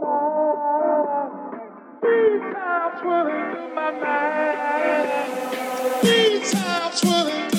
Three times will it my mind. Three times will it.